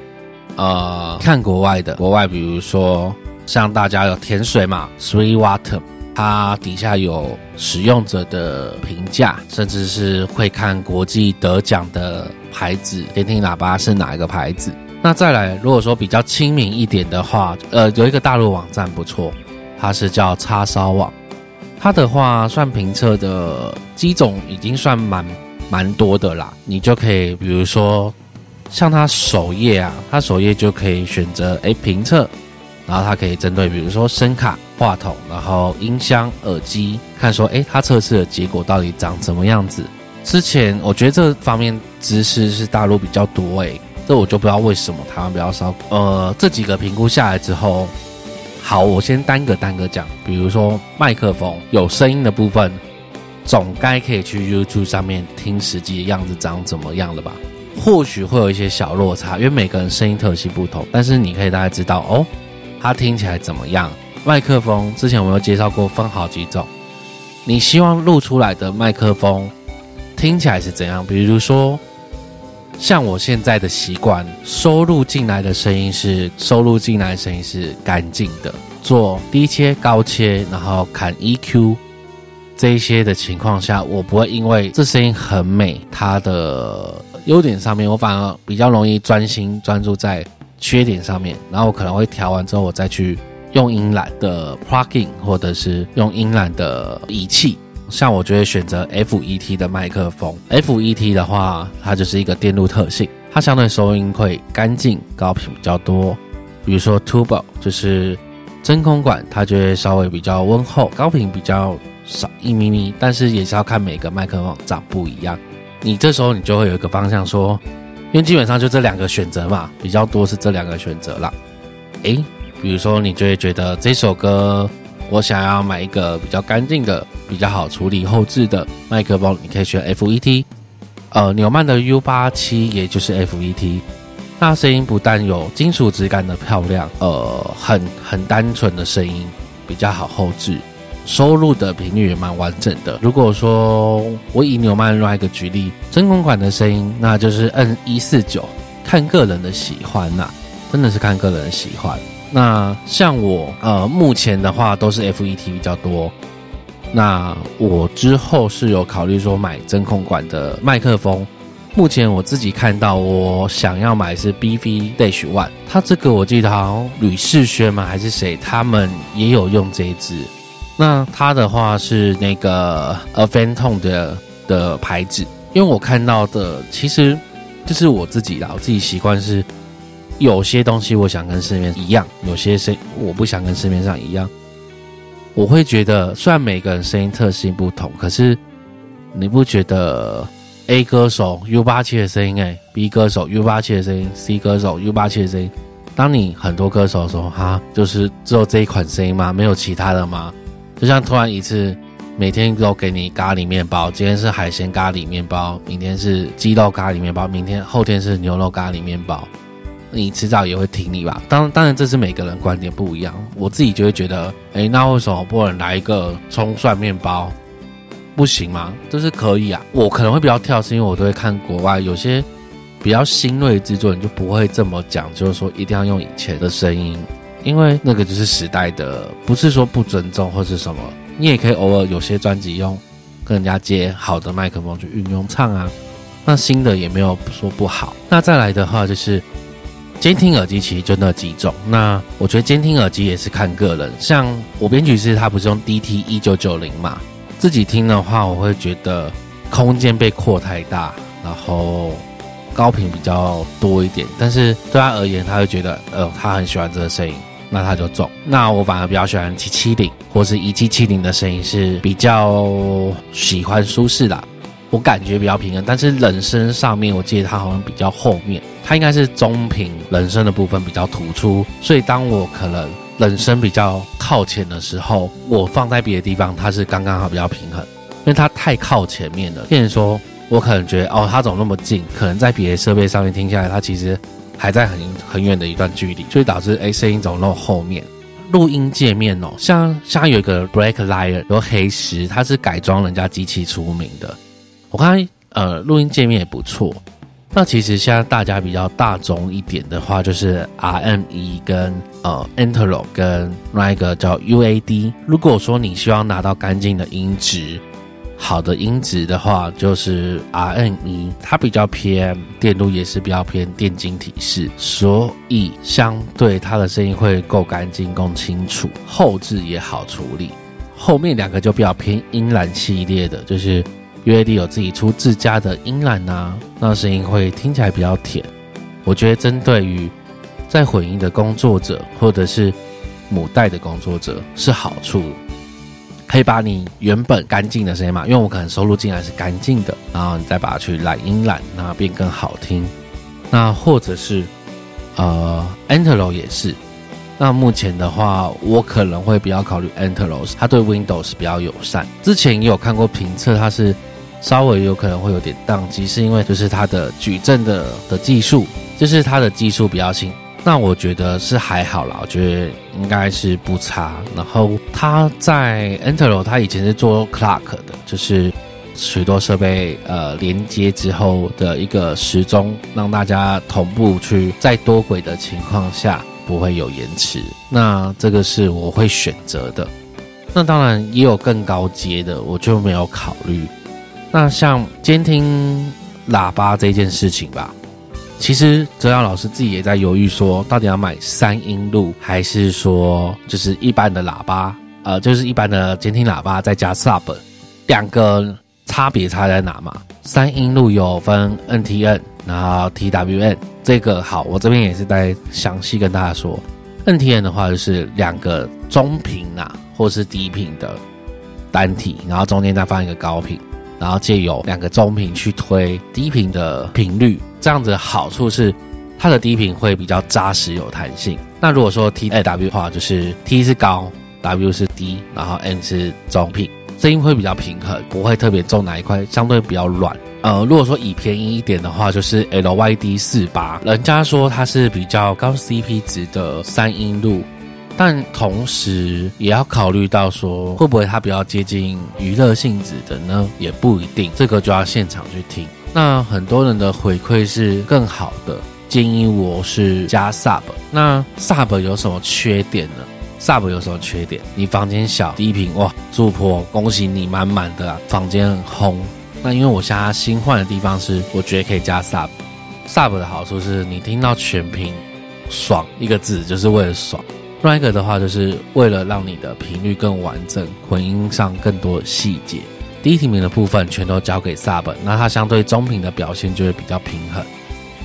Speaker 1: 呃，看国外的，国外比如说像大家有甜水嘛，Three Water，它底下有使用者的评价，甚至是会看国际得奖的牌子，监听喇叭是哪一个牌子。那再来，如果说比较亲民一点的话，呃，有一个大陆网站不错，它是叫叉烧网。它的话算评测的机种已经算蛮蛮多的啦，你就可以比如说像它首页啊，它首页就可以选择诶评测，然后它可以针对比如说声卡、话筒，然后音箱、耳机，看说诶它测试的结果到底长什么样子。之前我觉得这方面知识是大陆比较多诶，这我就不知道为什么台湾比较少。呃，这几个评估下来之后。好，我先单个单个讲，比如说麦克风有声音的部分，总该可以去 YouTube 上面听实际的样子长怎么样了吧？或许会有一些小落差，因为每个人声音特性不同，但是你可以大概知道哦，它听起来怎么样？麦克风之前我们有介绍过，分好几种，你希望录出来的麦克风听起来是怎样？比如说。像我现在的习惯，收录进来的声音是收录进来的声音是干净的，做低切、高切，然后砍 EQ 这一些的情况下，我不会因为这声音很美，它的优点上面，我反而比较容易专心专注在缺点上面，然后我可能会调完之后，我再去用音懒的 plugin 或者是用音懒的仪器。像我就会选择 FET 的麦克风，FET 的话，它就是一个电路特性，它相对收音会干净，高频比较多。比如说 Tubo 就是真空管，它就会稍微比较温厚，高频比较少一咪咪，但是也是要看每个麦克风长不一样。你这时候你就会有一个方向说，因为基本上就这两个选择嘛，比较多是这两个选择啦。诶，比如说你就会觉得这首歌。我想要买一个比较干净的、比较好处理后置的麦克风，你可以选 FET，呃，纽曼的 U 八七，也就是 FET。那声音不但有金属质感的漂亮，呃，很很单纯的声音，比较好后置，收录的频率也蛮完整的。如果说我以纽曼另外一个举例，真空管的声音，那就是 N 一四九，看个人的喜欢呐，真的是看个人的喜欢。那像我呃，目前的话都是 FET 比较多。那我之后是有考虑说买真空管的麦克风。目前我自己看到，我想要买是 BV Dash One，它这个我记得好像吕世轩嘛还是谁，他们也有用这一支。那它的话是那个 a v a n t o n 的的牌子，因为我看到的其实就是我自己啦，我自己习惯是。有些东西我想跟市面一样，有些是我不想跟市面上一样。我会觉得，虽然每个人声音特性不同，可是你不觉得 A 歌手 U 八七的声音，哎，B 歌手 U 八七的声音，C 歌手 U 八七的声音，当你很多歌手的时候，哈，就是只有这一款声音吗？没有其他的吗？就像突然一次，每天都给你咖喱面包，今天是海鲜咖喱面包，明天是鸡肉咖喱面包，明天后天是牛肉咖喱面包，你迟早也会听你吧？当当然，这是每个人观点不一样。我自己就会觉得，哎，那为什么不能来一个葱蒜面包？不行吗？就是可以啊。我可能会比较跳，是因为我都会看国外有些比较新锐制作，你就不会这么讲，就是说一定要用以前的声音。因为那个就是时代的，不是说不尊重或是什么，你也可以偶尔有些专辑用跟人家接好的麦克风去运用唱啊。那新的也没有说不好。那再来的话就是监听耳机，其实就那几种。那我觉得监听耳机也是看个人，像我编曲师他不是用 DT 一九九零嘛，自己听的话我会觉得空间被扩太大，然后。高频比较多一点，但是对他而言，他会觉得，呃，他很喜欢这个声音，那他就中。那我反而比较喜欢七七零或是一七七零的声音，是比较喜欢舒适的，我感觉比较平衡。但是人声上面，我记得它好像比较后面，它应该是中频人声的部分比较突出，所以当我可能人声比较靠前的时候，我放在别的地方，它是刚刚好比较平衡，因为它太靠前面了，变成说。我可能觉得哦，它怎么那么近？可能在别的设备上面听下来，它其实还在很很远的一段距离，所以导致哎声音怎么那么后面？录音界面哦，像像有一个 Black Liar，有黑石，它是改装人家机器出名的。我看呃录音界面也不错。那其实现在大家比较大众一点的话，就是 RME 跟呃 Entero 跟那一个叫 UAD。如果说你希望拿到干净的音质。好的音质的话，就是 RME，它比较偏电路，也是比较偏电晶体式，所以相对它的声音会够干净、够清楚，后置也好处理。后面两个就比较偏音蓝系列的，就是 UAD 有自己出自家的音蓝呐，那声音会听起来比较甜。我觉得针对于在混音的工作者或者是母带的工作者是好处。可以把你原本干净的声音嘛，因为我可能收录进来是干净的，然后你再把它去染音染，那变更好听。那或者是呃 e n t e r o 也是。那目前的话，我可能会比较考虑 e n t e r o 它对 Windows 比较友善。之前也有看过评测，它是稍微有可能会有点宕机，是因为就是它的矩阵的的技术，就是它的技术比较新。那我觉得是还好啦，我觉得应该是不差。然后他在 Entero，他以前是做 Clock 的，就是许多设备呃连接之后的一个时钟，让大家同步去在多轨的情况下不会有延迟。那这个是我会选择的。那当然也有更高阶的，我就没有考虑。那像监听喇叭这件事情吧。其实泽阳老师自己也在犹豫，说到底要买三音路，还是说就是一般的喇叭，呃，就是一般的监听喇叭再加 sub，两个差别差在哪嘛？三音路有分 NTN，然后 TWN，这个好，我这边也是在详细跟大家说，NTN 的话就是两个中频呐，或是低频的单体，然后中间再放一个高频。然后借由两个中频去推低频的频率，这样子的好处是，它的低频会比较扎实有弹性。那如果说 T A W 的话，就是 T 是高，W 是低，然后 N 是中频，声音会比较平衡，不会特别重哪一块，相对比较软。呃，如果说以便宜一点的话，就是 L Y D 四八，人家说它是比较高 C P 值的三音路。但同时也要考虑到说，会不会它比较接近娱乐性质的呢？也不一定，这个就要现场去听。那很多人的回馈是更好的，建议我是加 sub。那 sub 有什么缺点呢？sub 有什么缺点？你房间小，低频哇，助破，恭喜你满满的房间很轰。那因为我现在新换的地方是，我觉得可以加 sub。sub 的好处是你听到全频，爽一个字就是为了爽。另外一个的话，就是为了让你的频率更完整，混音上更多细节，低频的部分全都交给 sub，那它相对中频的表现就会比较平衡。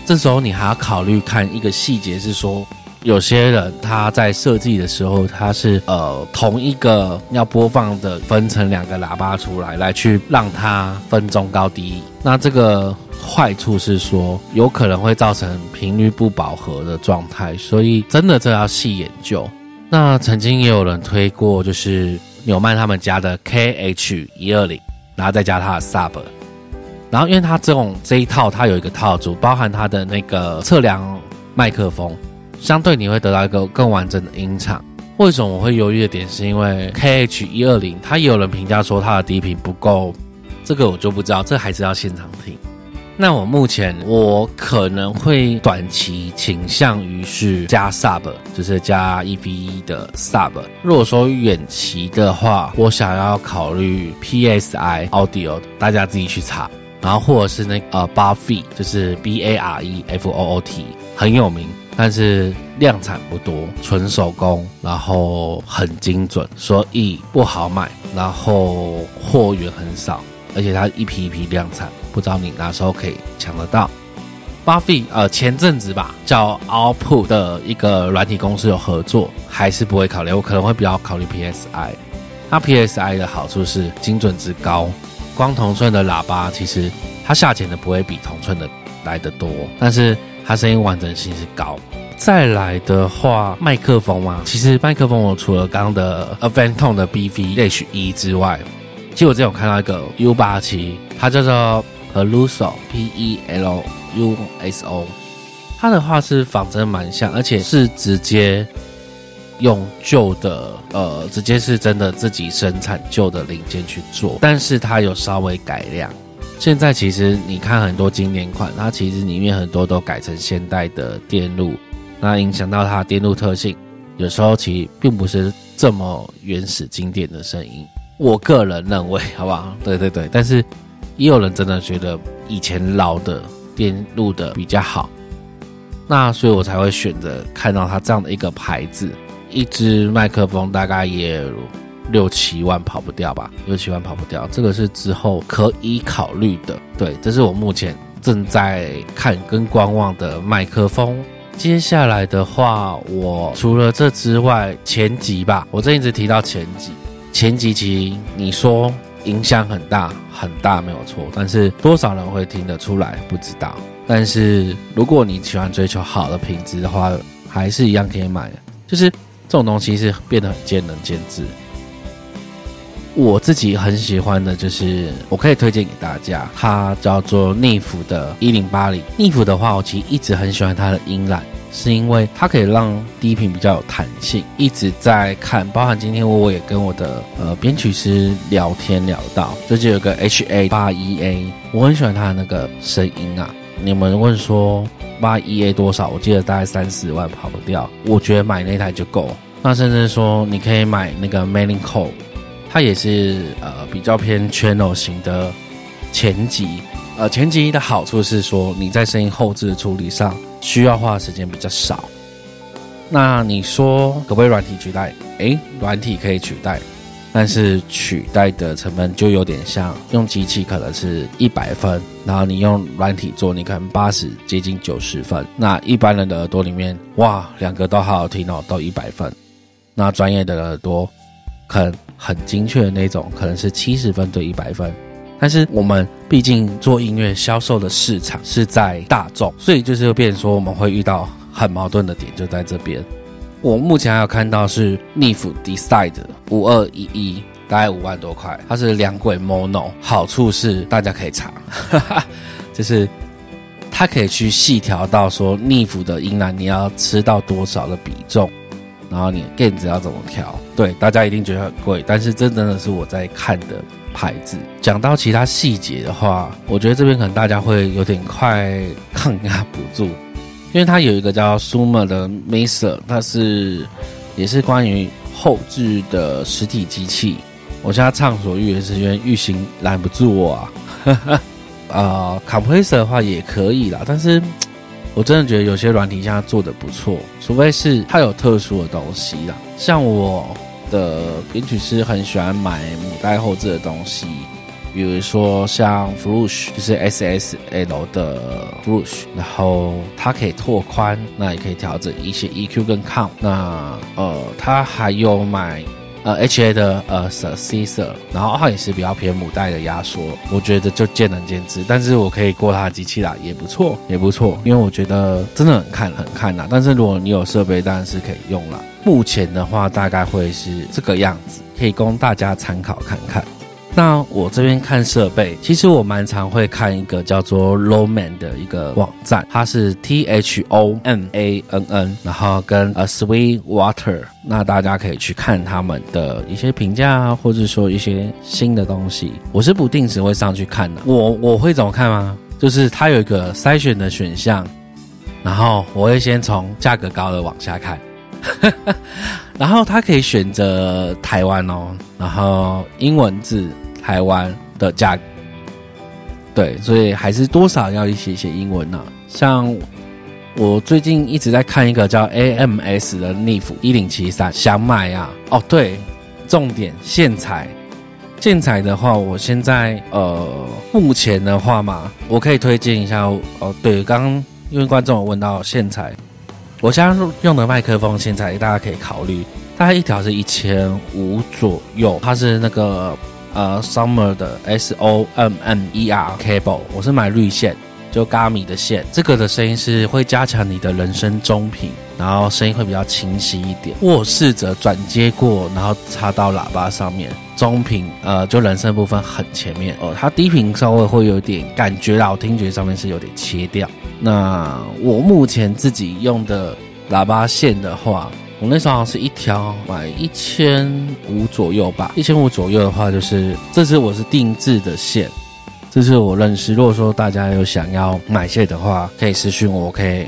Speaker 1: 这时候你还要考虑看一个细节是说，有些人他在设计的时候，他是呃同一个要播放的分成两个喇叭出来，来去让它分中高低。那这个坏处是说，有可能会造成频率不饱和的状态，所以真的这要细研究。那曾经也有人推过，就是纽曼他们家的 KH 一二零，然后再加它的 Sub，然后因为它这种这一套它有一个套组，包含它的那个测量麦克风。相对你会得到一个更完整的音场。为什么我会犹豫的点，是因为 K H 一二零，它也有人评价说它的低频不够，这个我就不知道，这还是要现场听。那我目前我可能会短期倾向于是加 Sub，就是加 E V 一的 Sub。如果说远期的话，我想要考虑 P S I Audio，大家自己去查。然后或者是那呃 Barfi，就是 B A R E F O O T，很有名。但是量产不多，纯手工，然后很精准，所以不好买，然后货源很少，而且它一批一批量产，不知道你哪时候可以抢得到。巴菲呃前阵子吧，叫 Output 的一个软体公司有合作，还是不会考虑，我可能会比较考虑 PSI。那 PSI 的好处是精准值高，光同寸的喇叭其实它下潜的不会比同寸的来得多，但是。它声音完整性是高，再来的话，麦克风嘛，其实麦克风我除了刚刚的 Aventon 的 BV H 一之外，其实我之前有看到一个 U 八七，它叫做 Peluso P E L U S O，它的话是仿真蛮像，而且是直接用旧的，呃，直接是真的自己生产旧的零件去做，但是它有稍微改良。现在其实你看很多经典款，它其实里面很多都改成现代的电路，那影响到它电路特性，有时候其实并不是这么原始经典的声音。我个人认为，好不好？对对对，但是也有人真的觉得以前老的电路的比较好，那所以我才会选择看到它这样的一个牌子，一支麦克风大概也。六七万跑不掉吧？六七万跑不掉，这个是之后可以考虑的。对，这是我目前正在看跟观望的麦克风。接下来的话，我除了这之外，前级吧，我这一直提到前级，前级其实你说影响很大很大没有错，但是多少人会听得出来不知道。但是如果你喜欢追求好的品质的话，还是一样可以买。就是这种东西是变得很见仁见智。我自己很喜欢的就是，我可以推荐给大家，它叫做逆幅的一零八零。逆幅的话，我其实一直很喜欢它的音染，是因为它可以让低频比较有弹性。一直在看，包含今天我也跟我的呃编曲师聊天聊到，这就有个 H A 八一 A，我很喜欢它的那个声音啊。你们问说八一 A 多少？我记得大概三十万跑不掉，我觉得买那台就够。那甚至说你可以买那个 Mailing Code。它也是呃比较偏 channel 型的前级，呃前级的好处是说你在声音后置的处理上需要花的时间比较少。那你说可不可以软体取代？诶，软体可以取代，但是取代的成分就有点像用机器可能是一百分，然后你用软体做，你可能八十接近九十分。那一般人的耳朵里面，哇，两个都好好听哦，都一百分。那专业的耳朵。可能很精确的那种，可能是七十分对一百分，但是我们毕竟做音乐销售的市场是在大众，所以就是变说我们会遇到很矛盾的点就在这边。我目前还有看到是 Nif Decide 五二一一，大概五万多块，它是两轨 Mono，好处是大家可以查，就是它可以去细调到说 Nif 的音量你要吃到多少的比重。然后你 gain 要怎么调？对，大家一定觉得很贵，但是这真的是我在看的牌子。讲到其他细节的话，我觉得这边可能大家会有点快抗压不住，因为它有一个叫 Sumer 的 Master，它是也是关于后置的实体机器。我现在畅所欲言，是因为玉行拦不住我啊。啊，Compressor 的话也可以啦，但是。我真的觉得有些软体现在做的不错，除非是它有特殊的东西啦。像我的编曲师很喜欢买母带后置的东西，比如说像 Flush，就是 SSL 的 Flush，然后它可以拓宽，那也可以调整一些 EQ 跟 Count。那呃，它还有买。呃，HA 的呃 Successor，然后它也是比较偏母带的压缩，我觉得就见仁见智，但是我可以过它的机器啦，也不错，也不错，因为我觉得真的很看很看啦。但是如果你有设备，当然是可以用啦。目前的话，大概会是这个样子，可以供大家参考看看。那我这边看设备，其实我蛮常会看一个叫做 Roman 的一个网站，它是 T H O M A N N，然后跟 A Sweet Water，那大家可以去看他们的一些评价啊，或者说一些新的东西。我是不定时会上去看的。我我会怎么看吗？就是它有一个筛选的选项，然后我会先从价格高的往下看。然后它可以选择台湾哦，然后英文字台湾的价，对，所以还是多少要一些些英文呢。像我最近一直在看一个叫 AMS 的 NIF 一零七三，想买啊。哦，对，重点线材，线材的话，我现在呃，目前的话嘛，我可以推荐一下哦。对，刚刚因为观众有问到线材。我家用的麦克风，现在大家可以考虑，大概一条是一千五左右，它是那个呃 Summer 的 S O M M E R cable，我是买绿线，就 Gami 的线，这个的声音是会加强你的人声中频，然后声音会比较清晰一点。我试着转接过，然后插到喇叭上面，中频呃就人声部分很前面，哦，它低频稍微会有点感觉我听觉上面是有点切掉。那我目前自己用的喇叭线的话，我那时候好像是一条买一千五左右吧。一千五左右的话，就是这是我是定制的线，这是我认识。如果说大家有想要买线的话，可以私信我，我可以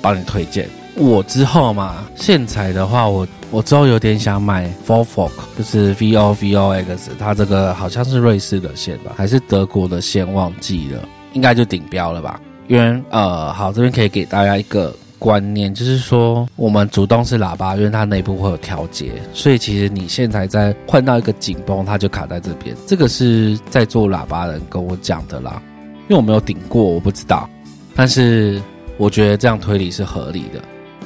Speaker 1: 帮你推荐。我之后嘛，线材的话，我我之后有点想买 Four Fork，就是 V O V O X，它这个好像是瑞士的线吧，还是德国的线，忘记了，应该就顶标了吧。因为呃，好，这边可以给大家一个观念，就是说我们主动式喇叭，因为它内部会有调节，所以其实你现在在换到一个紧绷，它就卡在这边。这个是在做喇叭人跟我讲的啦，因为我没有顶过，我不知道。但是我觉得这样推理是合理的。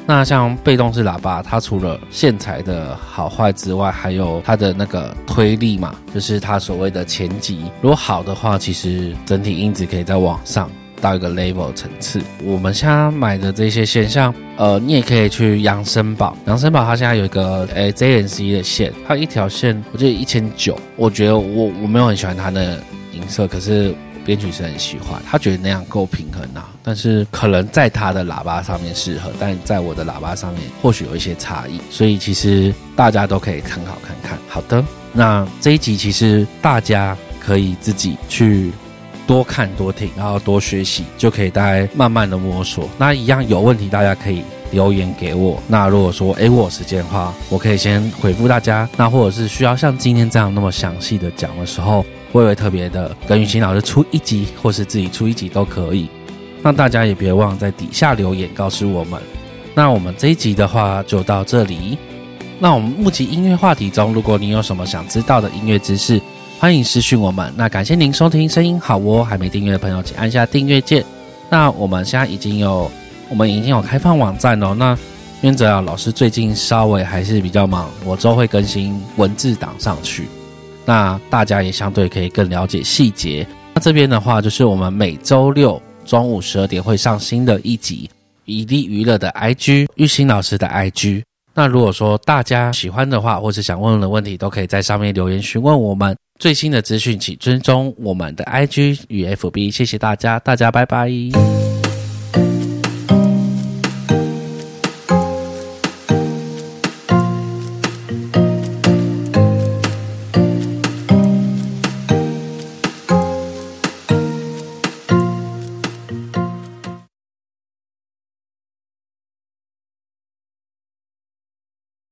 Speaker 1: 那像被动式喇叭，它除了线材的好坏之外，还有它的那个推力嘛，就是它所谓的前级。如果好的话，其实整体音质可以再往上。到一个 level 层次，我们现在买的这些线，像呃，你也可以去扬声宝，扬声宝它现在有一个诶 JNC 的线，它一条线我记得一千九，我觉得我我没有很喜欢它的音色，可是编曲是很喜欢，他觉得那样够平衡啊，但是可能在他的喇叭上面适合，但在我的喇叭上面或许有一些差异，所以其实大家都可以参考看看。好的，那这一集其实大家可以自己去。多看多听，然后多学习，就可以大家慢慢的摸索。那一样有问题，大家可以留言给我。那如果说哎我有时间的话，我可以先回复大家。那或者是需要像今天这样那么详细的讲的时候，我也会特别的跟雨欣老师出一集，或是自己出一集都可以。那大家也别忘在底下留言告诉我们。那我们这一集的话就到这里。那我们目前音乐话题中，如果你有什么想知道的音乐知识，欢迎私讯我们，那感谢您收听声音好哦，还没订阅的朋友请按下订阅键。那我们现在已经有，我们已经有开放网站哦。那原则啊，老师最近稍微还是比较忙，我之后会更新文字档上去。那大家也相对可以更了解细节。那这边的话，就是我们每周六中午十二点会上新的一集，以利娱乐的 IG，玉兴老师的 IG。那如果说大家喜欢的话，或者想问的问题，都可以在上面留言询问我们。最新的资讯，请追踪我们的 IG 与 FB，谢谢大家，大家拜拜。